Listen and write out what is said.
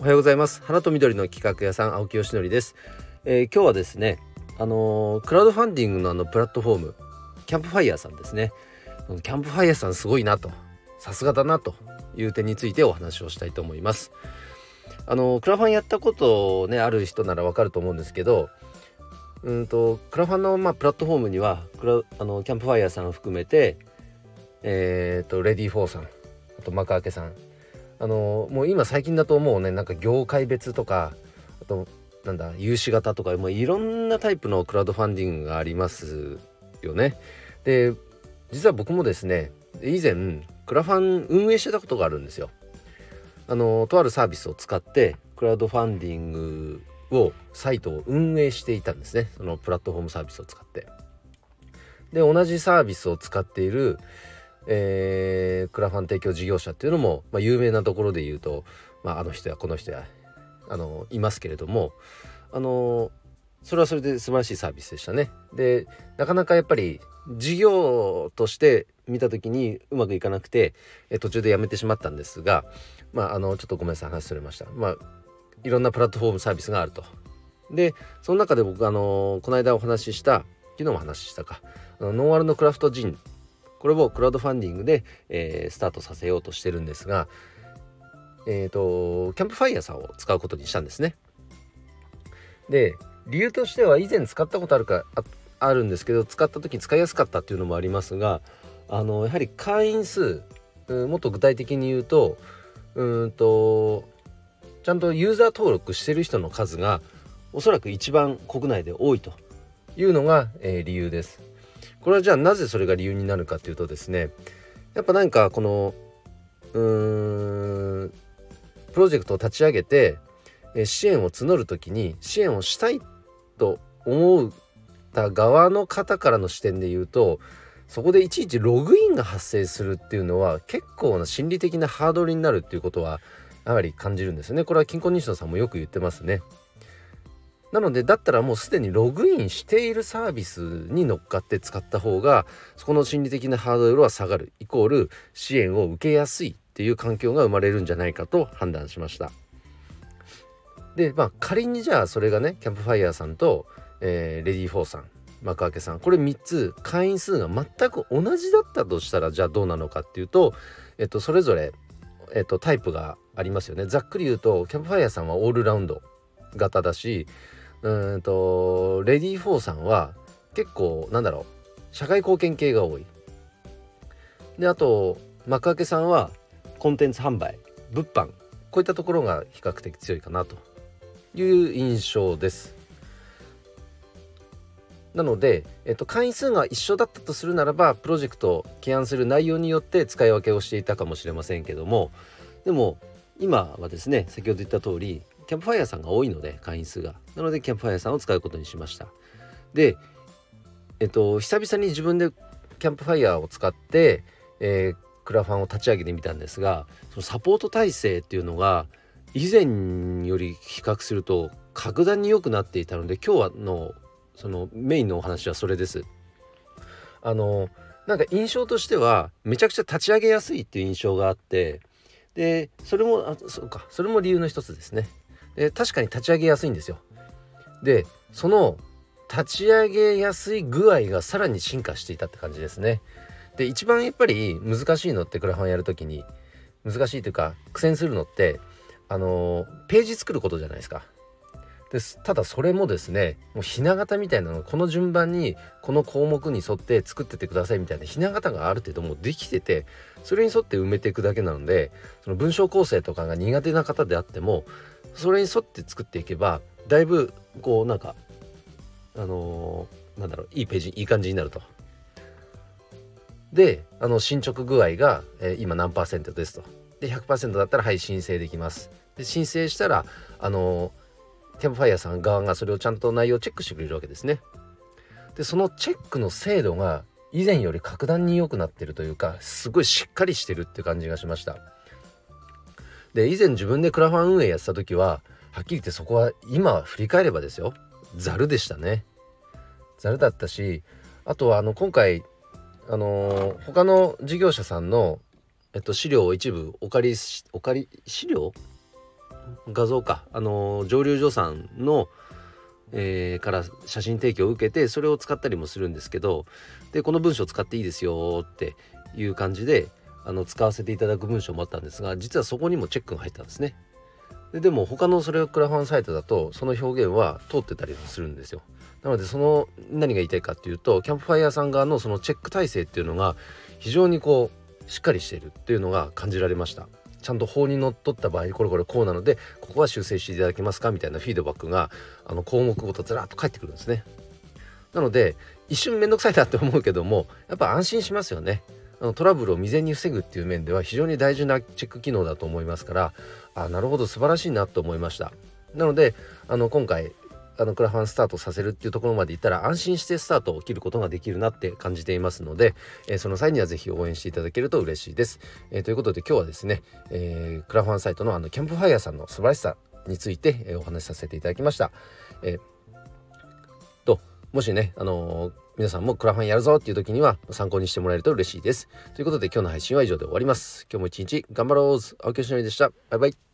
おはようございます。花と緑の企画屋さん青木よしのりです、えー、今日はですねあのー、クラウドファンディングのあのプラットフォームキャンプファイヤーさんですね。キャンプファイヤーさんすごいなとさすがだなという点についてお話をしたいと思います。あのー、クラファンやったことねある人ならわかると思うんですけどうんとクラファンのまあプラットフォームにはクラあのキャンプファイヤーさんを含めてえっ、と READYFOR さんあと Makuake さんあのもう今最近だともうねなんか業界別とかあとなんだ融資型とかもういろんなタイプのクラウドファンディングがありますよね。で実は僕もですね以前クラファン運営してたことがあるんですよ。あのとあるサービスを使ってクラウドファンディングをサイトを運営していたんですねそのプラットフォームサービスを使って。で同じサービスを使っているえー、クラファン提供事業者っていうのも、まあ、有名なところで言うと、まあ、あの人やこの人やあのいますけれどもあのそれはそれで素晴らしいサービスでしたね。でなかなかやっぱり事業として見た時にうまくいかなくてえ途中でやめてしまったんですがまああのちょっとごめんなさい話それました。まあいろんなプラットフォームサービスがあると。でその中で僕あのこの間お話しした昨日も話したかあのノンアルのクラフトジンこれをクラウドファンディングで、えー、スタートさせようとしてるんですがえっ、ー、とキャンプファイヤーさんを使うことにしたんですね。で理由としては以前使ったことあるかあるんですけど使った時使いやすかったっていうのもありますがあのやはり会員数もっと具体的に言うとうんとちゃんとユーザー登録してる人の数がおそらく一番国内で多いというのが、えー、理由です。これはじゃあなぜそれが理由になるかっていうとですねやっぱなんかこのうーんプロジェクトを立ち上げて支援を募る時に支援をしたいと思った側の方からの視点で言うとそこでいちいちログインが発生するっていうのは結構な心理的なハードルになるっていうことはやはり感じるんですね。これはキンコン西野さんもよく言ってますね。なのでだったらもうすでにログインしているサービスに乗っかって使った方がそこの心理的なハードルは下がるイコール支援を受けやすいっていう環境が生まれるんじゃないかと判断しました。でまあ仮にじゃあそれがねキャンプファイヤーさんと、えー、 READYFORさん Makuakeさんこれ3つ会員数が全く同じだったとしたらじゃあどうなのかっていうと、えっと、それぞれ、えっと、タイプがありますよねざっくり言うとキャンプファイヤーさんはオールラウンド型だしうんとレディー・フォーさんは結構なんだろう社会貢献系が多い。であと幕開けさんはコンテンツ販売物販こういったところが比較的強いかなと。いう印象です。なので、えっと、会員数が一緒だったとするならばプロジェクトを起案する内容によって使い分けをしていたかもしれませんけども。でも今はですね先ほど言った通りキャンプファイヤーさんが多いので会員数が。なのでキャンプファイヤーさんを使うことにしました。でえっと久々に自分でキャンプファイヤーを使って、えー、クラファンを立ち上げてみたんですがそのサポート体制っていうのが以前より比較すると格段に良くなっていたので今日はのそのメインのお話はそれです。あのなんか印象としてはめちゃくちゃ立ち上げやすいっていう印象があってでそれもあそうかそれも理由の一つですね。で確かに立ち上げやすいんですよ。でその立ち上げやすい具合がさらに進化していたって感じですね。で一番やっぱり難しいのってクラファンやる時に難しいというか苦戦するのってあのページ作ることじゃないですか。ですただそれもですねもうひな形みたいなのこの順番にこの項目に沿って作っててくださいみたいなひな形がある程度もうできててそれに沿って埋めていくだけなのでその文章構成とかが苦手な方であってもそれに沿って作っていけばだいぶこうなんかあのー、なんだろういいページいい感じになると。であの進捗具合が、えー、今何パーセントですと。で100%だったらはい申請できます。で申請したらあのー、キャンファイヤーさん側がそれをちゃんと内容をチェックしてくれるわけですね。でそのチェックの精度が以前より格段に良くなってるというかすごいしっかりしてるって感じがしました。で以前自分でクラファン運営やってた時ははっきり言ってそこは今振り返ればですよ。ざるでしたね。ざるだったしあとはあの今回あのー、他の事業者さんの、えっと、資料を一部お借りしお借り資料？画像か。あの蒸留所さんの、えー、から写真提供を受けてそれを使ったりもするんですけどでこの文章使っていいですよっていう感じであの使わせていただく文章もあったんですが実はそこにもチェックが入ったんですね。ででも他のそれをクラファンサイトだとその表現は通ってたりするんですよ。なのでその何が言いたいかっていうとキャンプファイヤーさん側のそのチェック体制っていうのが非常にこうしっかりしているっていうのが感じられました。ちゃんと法にのっとった場合にこれこれこうなのでここは修正していただけますかみたいなフィードバックがあの項目ごとずらっと返ってくるんですね。なので一瞬めんどくさいなって思うけどもやっぱ安心しますよね。あのトラブルを未然に防ぐっていう面では非常に大事なチェック機能だと思いますからあなるほど素晴らしいなと思いましたなのであの今回あのクラファンスタートさせるっていうところまでいったら安心してスタートを切ることができるなって感じていますので、えー、その際には是非応援していただけると嬉しいです。えー、ということで今日はですね、えー、クラファンサイトのあのキャンプファイヤーさんの素晴らしさについて、えお話しさせていただきました。えもしね、あの皆さんもクラファンやるぞっていう時には参考にしてもらえると嬉しいです。ということで今日の配信は以上で終わります。今日も一日頑張ろう青木よしのりでした。バイバイ。